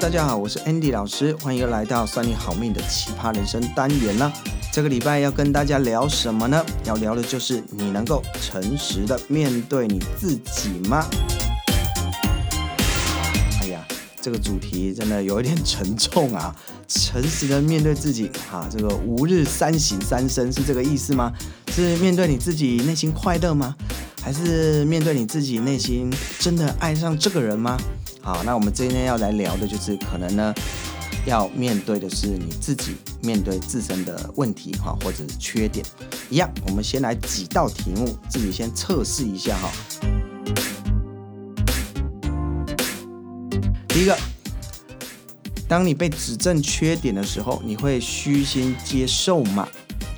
大家好，我是 Andy 老师，欢迎来到算你好命的奇葩人生单元呢。这个礼拜要跟大家聊什么呢？要聊的就是你能够诚实的面对你自己吗？哎呀，这个主题真的有一点沉重啊！诚实的面对自己，哈、啊，这个吾日三省三身是这个意思吗？是面对你自己内心快乐吗？还是面对你自己内心真的爱上这个人吗？好，那我们今天要来聊的就是可能呢，要面对的是你自己面对自身的问题哈，或者是缺点。一样，我们先来几道题目，自己先测试一下哈。第一个，当你被指正缺点的时候，你会虚心接受吗？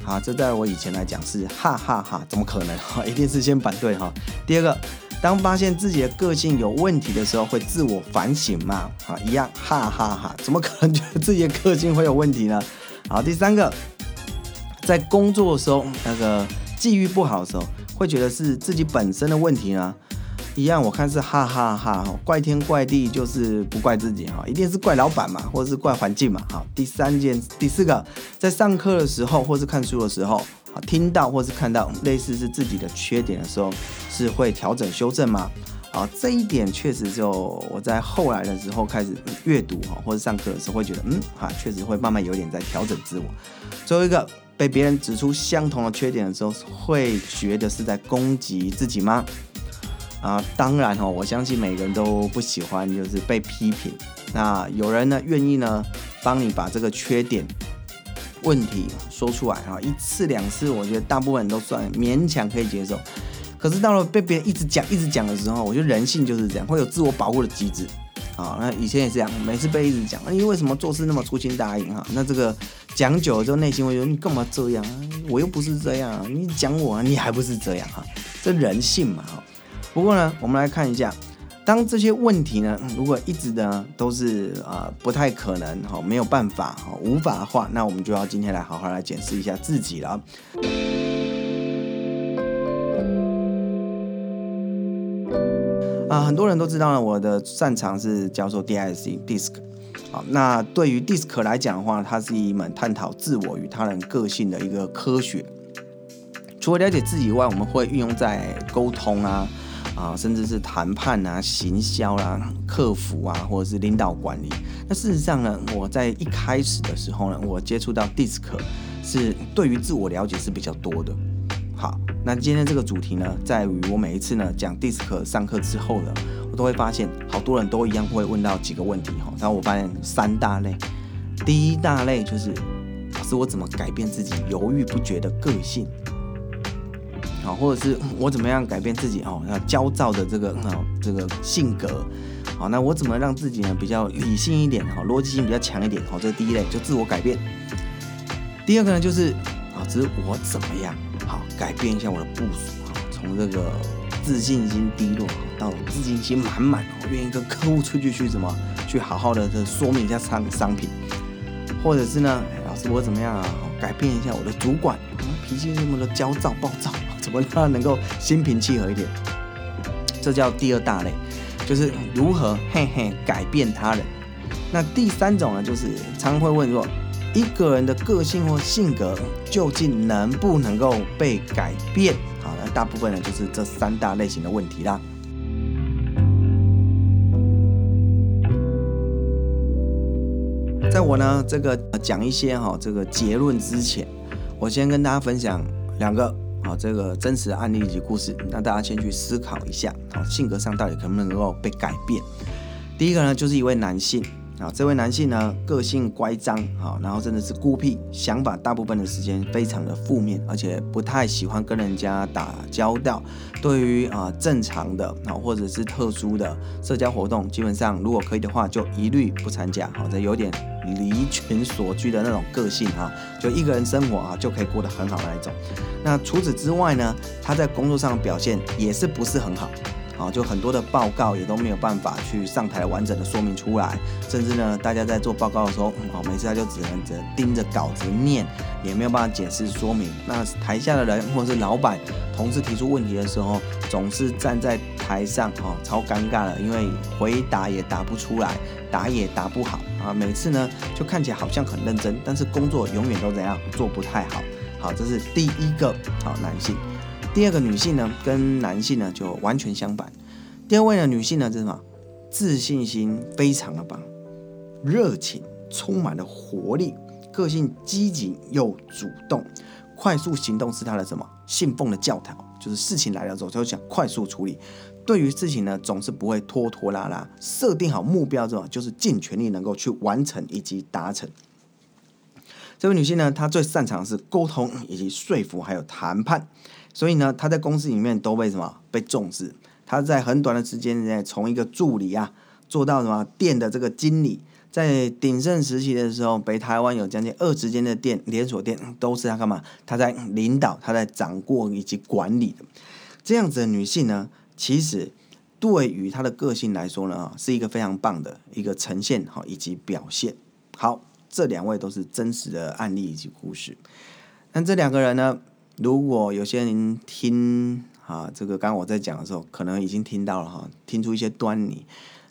好，这在我以前来讲是哈哈哈哈，怎么可能哈？一定是先反对哈。第二个。当发现自己的个性有问题的时候，会自我反省吗？啊，一样，哈哈哈，怎么可能觉得自己的个性会有问题呢？好，第三个，在工作的时候，那个际遇不好的时候，会觉得是自己本身的问题呢？一样，我看是哈哈哈，怪天怪地就是不怪自己哈，一定是怪老板嘛，或者是怪环境嘛。好，第三件，第四个，在上课的时候或是看书的时候。啊，听到或是看到类似是自己的缺点的时候，是会调整修正吗？啊，这一点确实就我在后来的时候开始阅读哈，或者上课的时候会觉得，嗯，啊，确实会慢慢有点在调整自我。最后一个，被别人指出相同的缺点的时候，会觉得是在攻击自己吗？啊，当然哈，我相信每个人都不喜欢就是被批评。那有人呢愿意呢帮你把这个缺点。问题说出来哈，一次两次，我觉得大部分人都算勉强可以接受。可是到了被别人一直讲、一直讲的时候，我觉得人性就是这样，会有自我保护的机制。啊，那以前也是这样，每次被一直讲，你为什么做事那么粗心大意哈？那这个讲久了之后，内心会觉得你干嘛这样啊？我又不是这样，你讲我，你还不是这样哈？这人性嘛哈。不过呢，我们来看一下。当这些问题呢，如果一直呢都是、呃、不太可能哈，没有办法哈，无法的话，那我们就要今天来好好来检视一下自己了。啊，很多人都知道呢，我的擅长是教授 D I C DISC。好，那对于 DISC 来讲的话，它是一门探讨自我与他人个性的一个科学。除了了解自己以外，我们会运用在沟通啊。啊，甚至是谈判啊、行销啦、啊、客服啊，或者是领导管理。那事实上呢，我在一开始的时候呢，我接触到 DISC 是对于自我了解是比较多的。好，那今天这个主题呢，在于我每一次呢讲 DISC 上课之后呢，我都会发现好多人都一样会问到几个问题哈。然后我发现三大类，第一大类就是老师，我怎么改变自己犹豫不决的个性？好，或者是我怎么样改变自己哦？要焦躁的这个哦，这个性格，好，那我怎么让自己呢比较理性一点？哈，逻辑性比较强一点？好，这是第一类，就自我改变。第二个呢，就是啊，只是我怎么样好改变一下我的部署哈，从这个自信心低落到自信心满满，我愿意跟客户出去去什么去好好的这说明一下商商品，或者是呢，老师我怎么样啊？改变一下我的主管，脾气那么的焦躁暴躁。怎么让他能够心平气和一点？这叫第二大类，就是如何嘿嘿改变他人。那第三种呢，就是常常会问说，一个人的个性或性格究竟能不能够被改变？好，那大部分呢就是这三大类型的问题啦。在我呢这个讲一些哈这个结论之前，我先跟大家分享两个。好，这个真实的案例以及故事，让大家先去思考一下，好，性格上到底能不能够被改变？第一个呢，就是一位男性，啊，这位男性呢，个性乖张，好，然后真的是孤僻，想法大部分的时间非常的负面，而且不太喜欢跟人家打交道。对于啊正常的啊或者是特殊的社交活动，基本上如果可以的话，就一律不参加。好，这有点离群索居的那种个性啊，就一个人生活啊就可以过得很好的那一种。那除此之外呢，他在工作上的表现也是不是很好。啊，就很多的报告也都没有办法去上台完整的说明出来，甚至呢，大家在做报告的时候，哦，每次他就只能只盯着稿子念，也没有办法解释说明。那台下的人或者是老板、同事提出问题的时候，总是站在台上哦，超尴尬的，因为回答也答不出来，答也答不好啊。每次呢就看起来好像很认真，但是工作永远都怎样做不太好。好，这是第一个好男性。第二个女性呢，跟男性呢就完全相反。第二位呢，女性呢，是什么？自信心非常的棒，热情，充满了活力，个性积极又主动，快速行动是她的什么？信奉的教条，就是事情来了之后就想快速处理。对于事情呢，总是不会拖拖拉拉，设定好目标之后，就是尽全力能够去完成以及达成。这位女性呢，她最擅长是沟通以及说服，还有谈判。所以呢，她在公司里面都被什么被重视？她在很短的时间内，从一个助理啊，做到什么店的这个经理。在鼎盛时期的时候，北台湾有将近二十间的店，连锁店都是她干嘛？她在领导，她在掌握以及管理的。这样子的女性呢，其实对于他的个性来说呢，是一个非常棒的一个呈现哈，以及表现。好，这两位都是真实的案例以及故事。那这两个人呢？如果有些人听啊，这个刚刚我在讲的时候，可能已经听到了哈，听出一些端倪。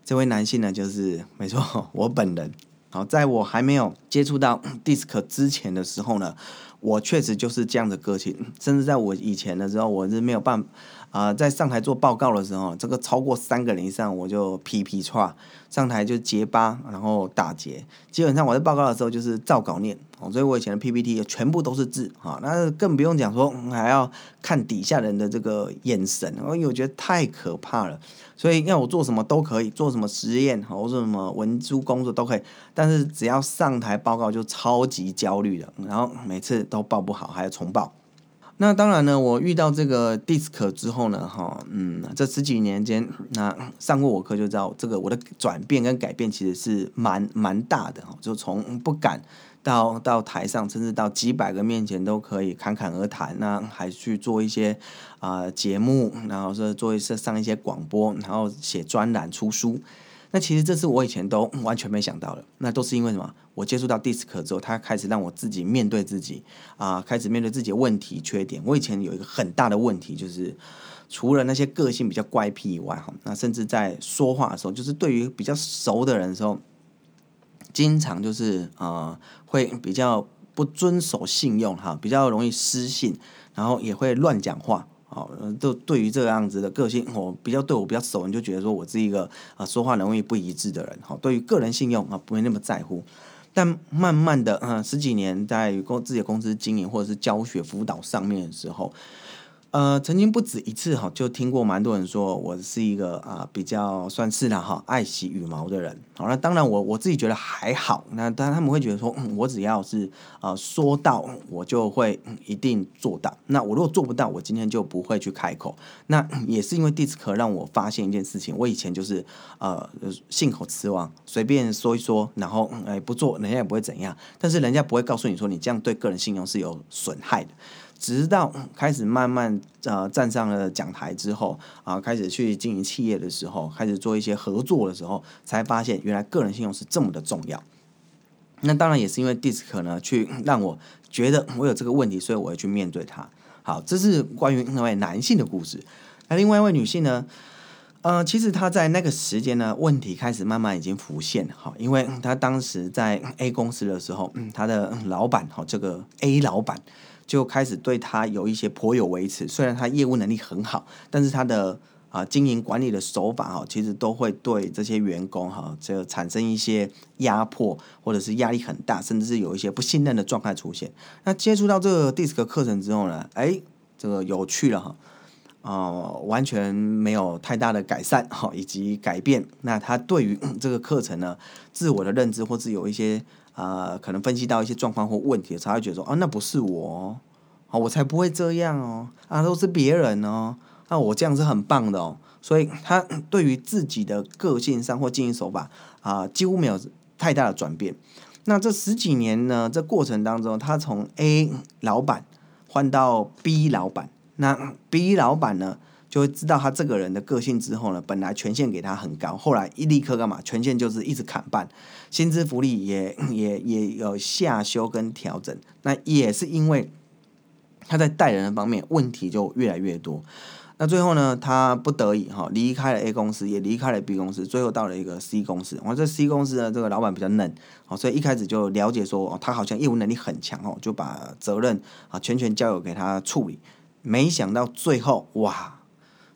这位男性呢，就是没错，我本人。好，在我还没有接触到 DISC 之前的时候呢，我确实就是这样的个性。甚至在我以前的时候，我是没有办法。啊、在上台做报告的时候，这个超过三个人以上，我就皮皮叉上台就结巴，然后打结。基本上我在报告的时候就是照稿念，哦，所以我以前的 PPT 全部都是字啊，那更不用讲说还要看底下人的这个眼神，因为我觉得太可怕了。所以要我做什么都可以，做什么实验，或者什么文书工作都可以，但是只要上台报告就超级焦虑的，然后每次都报不好，还要重报。那当然呢，我遇到这个 DISC 之后呢，哈，嗯，这十几年间，那上过我课就知道，这个我的转变跟改变其实是蛮蛮大的，就从不敢到到台上，甚至到几百个面前都可以侃侃而谈，那还去做一些啊、呃、节目，然后是做一些上一些广播，然后写专栏出书。那其实这是我以前都完全没想到的，那都是因为什么？我接触到 DISC 之后，他开始让我自己面对自己啊、开始面对自己的问题、缺点。我以前有一个很大的问题，就是除了那些个性比较怪癖以外，哈，那甚至在说话的时候，就是对于比较熟的人的时候，经常就是啊、会比较不遵守信用，哈，比较容易失信，然后也会乱讲话。好，都对于这样子的个性，我比较对我比较熟，你就觉得说我是一个啊说话容易不一致的人。好，对于个人信用啊不会那么在乎，但慢慢的，嗯，十几年在公自己的公司经营或者是教学辅导上面的时候。呃，曾经不止一次哈，就听过蛮多人说我是一个啊、比较算是啦哈爱洗羽毛的人。好，那当然我我自己觉得还好。那当然他们会觉得说，嗯、我只要是啊、说到，我就会、一定做到。那我如果做不到，我今天就不会去开口。那也是因为 DISC 让我发现一件事情，我以前就是呃信口雌黄，随便说一说，然后哎、不做，人家也不会怎样。但是人家不会告诉你说，你这样对个人信用是有损害的。直到开始慢慢呃站上了讲台之后啊，开始去经营企业的时候，开始做一些合作的时候，才发现原来个人信用是这么的重要。那当然也是因为 DISC 呢，去让我觉得我有这个问题，所以我要去面对它。好，这是关于那位男性的故事。那另外一位女性呢，呃，其实她在那个时间呢，问题开始慢慢已经浮现。好，因为 她当时在 A 公司的时候，她的老板哈，这个 A 老板。就开始对他有一些颇有微词，虽然他业务能力很好，但是他的啊经营管理的手法哈，其实都会对这些员工哈，这产生一些压迫，或者是压力很大，甚至是有一些不信任的状态出现。那接触到这个 DISC 课程之后呢，哎，这个有趣了哈，呃，完全没有太大的改善哈，以及改变。那他对于 这个课程呢，自我的认知或是有一些。啊、可能分析到一些状况或问题，才会觉得说，啊，那不是我，啊，我才不会这样哦，啊，都是别人哦，那、我这样是很棒的哦，所以他 对于自己的个性上或经营手法啊，几乎没有太大的转变。那这十几年呢，这过程当中，他从 A 老板换到 B 老板，那 B 老板呢？就会知道他这个人的个性之后呢，本来权限给他很高，后来一立刻干嘛？权限就是一直砍半，薪资福利也 也也有下修跟调整。那也是因为他在带人的方面问题就越来越多。那最后呢，他不得已哈离开了 A 公司，也离开了 B 公司，最后到了一个 C 公司。我这 C 公司呢，这个老板比较嫩，哦，所以一开始就了解说，哦，他好像业务能力很强哦，就把责任啊全权交由给他处理。没想到最后哇，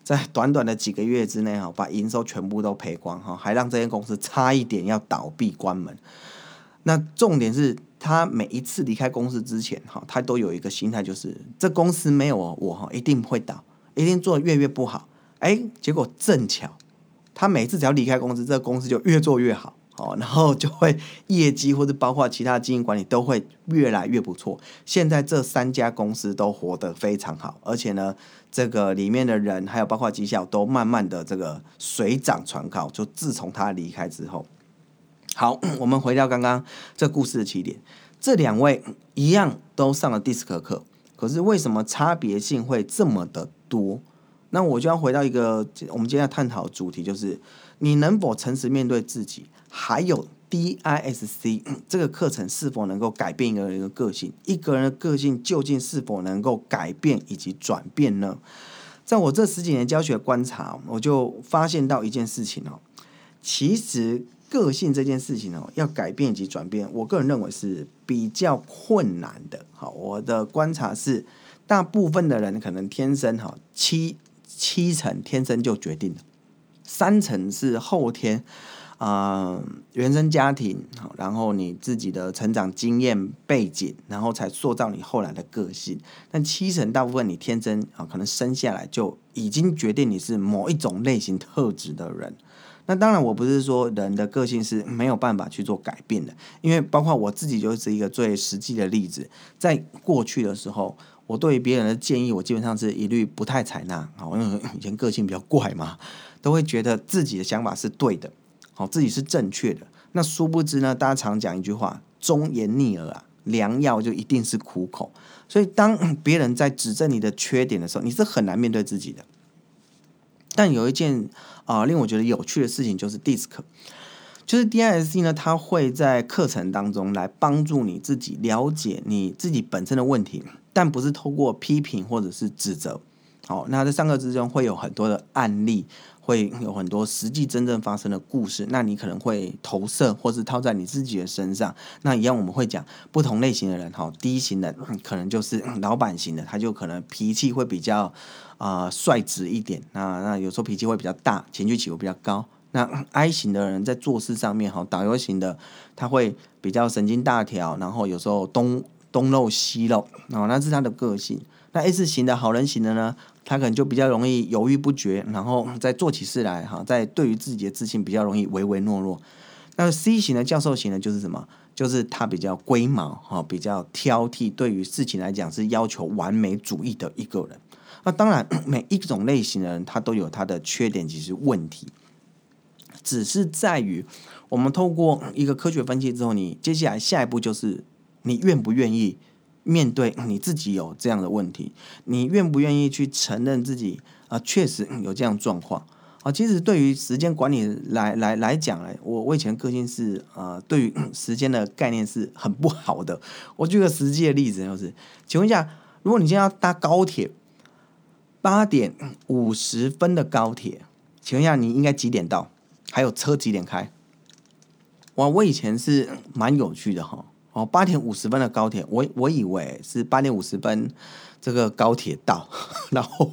在短短的几个月之内哈，把营收全部都赔光哈，还让这间公司差一点要倒闭关门。那重点是他每一次离开公司之前哈，他都有一个心态，就是这公司没有我我哈，一定会倒。一定做得越越不好，哎，结果正巧，他每次只要离开公司，这个公司就越做越好，哦，然后就会业绩或者包括其他经营管理都会越来越不错。现在这三家公司都活得非常好，而且呢，这个里面的人还有包括绩效都慢慢的这个水涨船高。就自从他离开之后，好，我们回到刚刚这故事的起点，这两位一样都上了 DISC 课，可是为什么差别性会这么的多，那我就要回到一个我们今天要探讨的主题，就是你能否诚实面对自己，还有 DISC 这个课程是否能够改变一个人的个性？一个人的个性究竟是否能够改变以及转变呢？在我这十几年教学观察，我就发现到一件事情哦，其实个性这件事情哦，要改变以及转变，我个人认为是比较困难的。好，我的观察是。大部分的人可能天生哈七七成天生就决定了，三成是后天啊、原生家庭，然后你自己的成长经验背景，然后才塑造你后来的个性。但七成大部分你天生啊可能生下来就已经决定你是某一种类型特质的人。那当然我不是说人的个性是没有办法去做改变的，因为包括我自己就是一个最实际的例子，在过去的时候。我对于别人的建议，我基本上是一律不太采纳。好，因为以前个性比较怪嘛，都会觉得自己的想法是对的，好，自己是正确的。那殊不知呢，大家常讲一句话：忠言逆耳啊，良药就一定是苦口。所以，当 别人在指正你的缺点的时候，你是很难面对自己的。但有一件啊、令我觉得有趣的事情，就是 DISC，就是 DISC 呢，它会在课程当中来帮助你自己了解你自己本身的问题。但不是透过批评或者是指责，好，那在上课之中会有很多的案例，会有很多实际真正发生的故事，那你可能会投射或是套在你自己的身上。那一样我们会讲不同类型的人，哈，D 型的可能就是老板型的，他就可能脾气会比较啊、率直一点，那那有时候脾气会比较大，情绪起伏比较高。那 I 型的人在做事上面，哈，导游型的他会比较神经大条，然后有时候东。东漏西漏，哦，那是他的个性。那 S 型的好人型的呢，他可能就比较容易犹豫不决，然后在做起事来哈，在对于自己的自信比较容易唯唯诺诺。那 C 型的教授型呢，就是什么？就是他比较龟毛哈，比较挑剔，对于事情来讲是要求完美主义的一个人。那当然，每一种类型的人，他都有他的缺点，其实问题，只是在于我们透过一个科学分析之后，你接下来下一步就是。你愿不愿意面对你自己有这样的问题？你愿不愿意去承认自己啊，确实有这样状况啊？其实对于时间管理来来来讲来，我我以前个性是呃，对于时间的概念是很不好的。我举个实际的例子，就是，请问一下，如果你现在要搭高铁，八点五十分的高铁，请问一下，你应该几点到？还有车几点开？哇，我以前是蛮有趣的哈。哦，八点五十分的高铁，我我以为是八点五十分这个高铁到，然后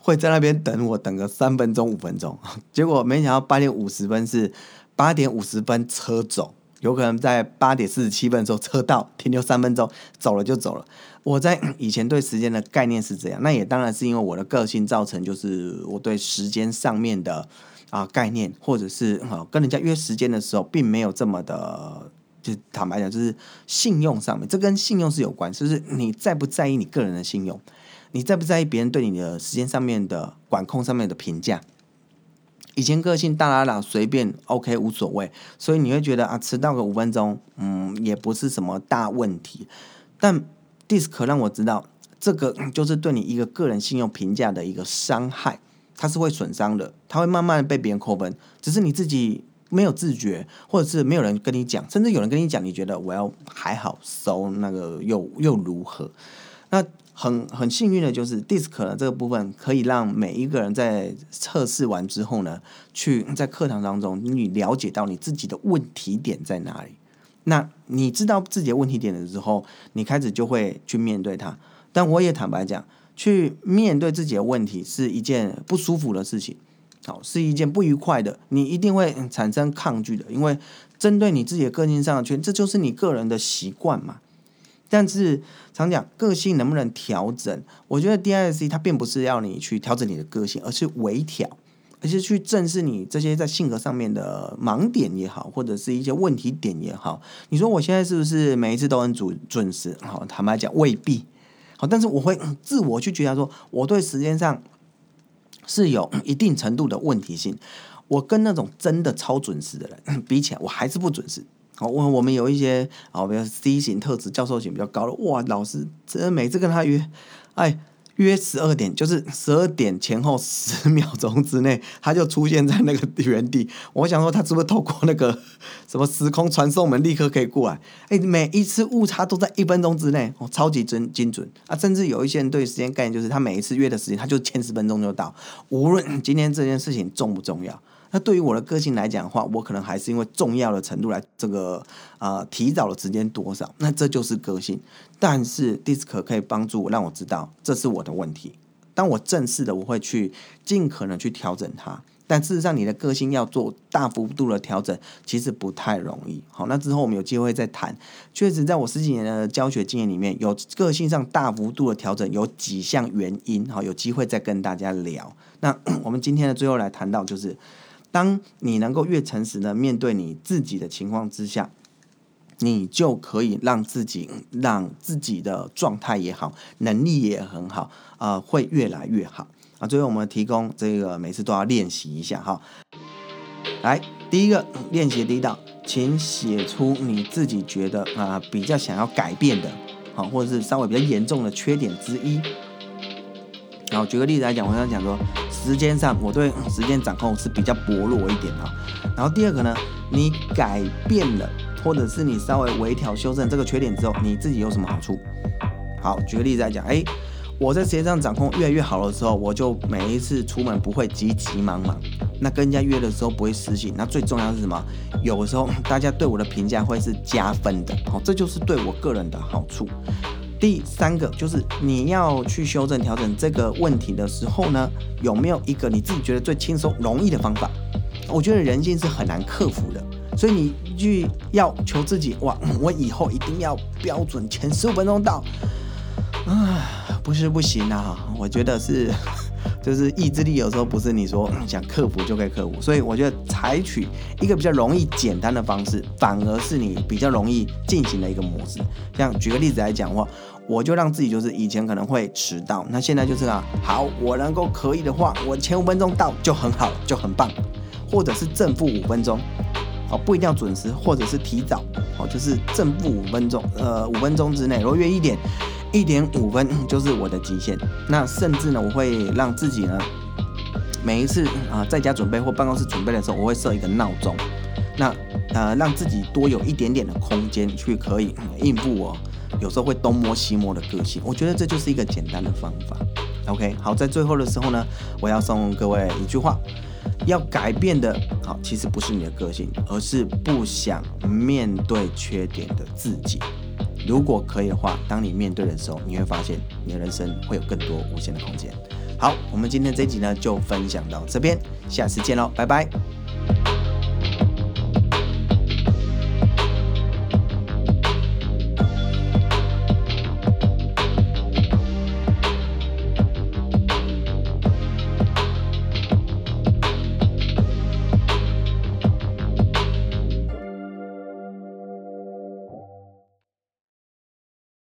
会在那边等我等个三分钟五分钟，结果没想到八点五十分是八点五十分车走，有可能在八点四十七分的时候车到，停留三分钟走了就走了。我在以前对时间的概念是这样，那也当然是因为我的个性造成，就是我对时间上面的啊概念，或者是啊跟人家约时间的时候，并没有这么的。就坦白讲，就是信用上面，这跟信用是有关，就是你在不在意你个人的信用，你在不在意别人对你的时间上面的管控上面的评价。以前个性大喇喇随便，OK 无所谓，所以你会觉得啊，迟到个五分钟，嗯，也不是什么大问题。但 DISC 让我知道，这个就是对你一个个人信用评价的一个伤害，它是会损伤的，它会慢慢被别人扣分，只是你自己。没有自觉，或者是没有人跟你讲，甚至有人跟你讲，你觉得我要还好收那个又又如何？那很很幸运的就是 DISC 呢这个部分可以让每一个人在测试完之后呢，去在课堂当中你了解到你自己的问题点在哪里。那你知道自己的问题点了之后，你开始就会去面对它。但我也坦白讲，去面对自己的问题是一件不舒服的事情，好，是一件不愉快的，你一定会产生抗拒的，因为针对你自己的个性上的缺，这就是你个人的习惯嘛。但是常讲个性能不能调整，我觉得 DISC 它并不是要你去调整你的个性，而是微调，而是去正视你这些在性格上面的盲点也好，或者是一些问题点也好。你说我现在是不是每一次都很准准时？好，坦白讲未必。好，但是我会自我去觉察说，我对时间上是有一定程度的问题性。我跟那种真的超准时的人比起来，我还是不准时。好，我我们有一些啊，比如 C 型特质、教授型比较高的，哇，老师真每次跟他约，哎，约十二点，就是十二点前后十秒钟之内，他就出现在那个原地。我想说，他是不是透过那个 什么时空传送门，立刻可以过来？哎，每一次误差都在一分钟之内，哦，超级精精准啊！甚至有一些人对时间概念，就是他每一次约的时间，他就前十分钟就到，无论今天这件事情重不重要。那对于我的个性来讲的话，我可能还是因为重要的程度来这个呃提早的时间多少，那这就是个性。但是 DISC 可以帮助我让我知道这是我的问题。当我正式的，我会去尽可能去调整它。但事实上，你的个性要做大幅度的调整，其实不太容易。好，那之后我们有机会再谈。确实，在我十几年的教学经验里面，有个性上大幅度的调整，有几项原因。好，有机会再跟大家聊。那 我们今天的最后来谈到就是。当你能够越诚实的面对你自己的情况之下，你就可以让自己让自己的状态也好，能力也很好，啊、会越来越好啊。最后我们提供这个每次都要练习一下哈。来，第一个练习第一道，请写出你自己觉得啊、比较想要改变的，好，或者是稍微比较严重的缺点之一。然后举个例子来讲，我想讲说，时间上我对时间掌控是比较薄弱一点哈。然后第二个呢，你改变了，或者是你稍微微调修正这个缺点之后，你自己有什么好处？好，举个例子来讲，哎，我在时间上掌控越来越好的时候，我就每一次出门不会急急忙忙，那跟人家约的时候不会失信。那最重要是什么？有时候大家对我的评价会是加分的，好，这就是对我个人的好处。第三个就是你要去修正调整这个问题的时候呢，有没有一个你自己觉得最轻松容易的方法？我觉得人性是很难克服的，所以你去要求自己哇，我以后一定要标准前十五分钟到啊，不是不行啊，我觉得是。就是意志力有时候不是你说想克服就可以克服，所以我觉得采取一个比较容易简单的方式，反而是你比较容易进行的一个模式。像举个例子来讲的话，我就让自己就是以前可能会迟到，那现在就是啊，好，我能够可以的话，我前五分钟到就很好，就很棒，或者是正负五分钟，哦，不一定要准时，或者是提早，哦，就是正负五分钟，呃，五分钟之内，如果约一点。一点五分就是我的极限。那甚至呢，我会让自己呢，每一次啊在家准备或办公室准备的时候，我会设一个闹钟。那呃，让自己多有一点点的空间去可以应付我有时候会东摸西摸的个性。我觉得这就是一个简单的方法。OK，好，在最后的时候呢，我要送各位一句话：要改变的，好，其实不是你的个性，而是不想面对缺点的自己。如果可以的话，当你面对的时候，你会发现你的人生会有更多无限的空间。好，我们今天这集呢就分享到这边，下次见喽，拜拜。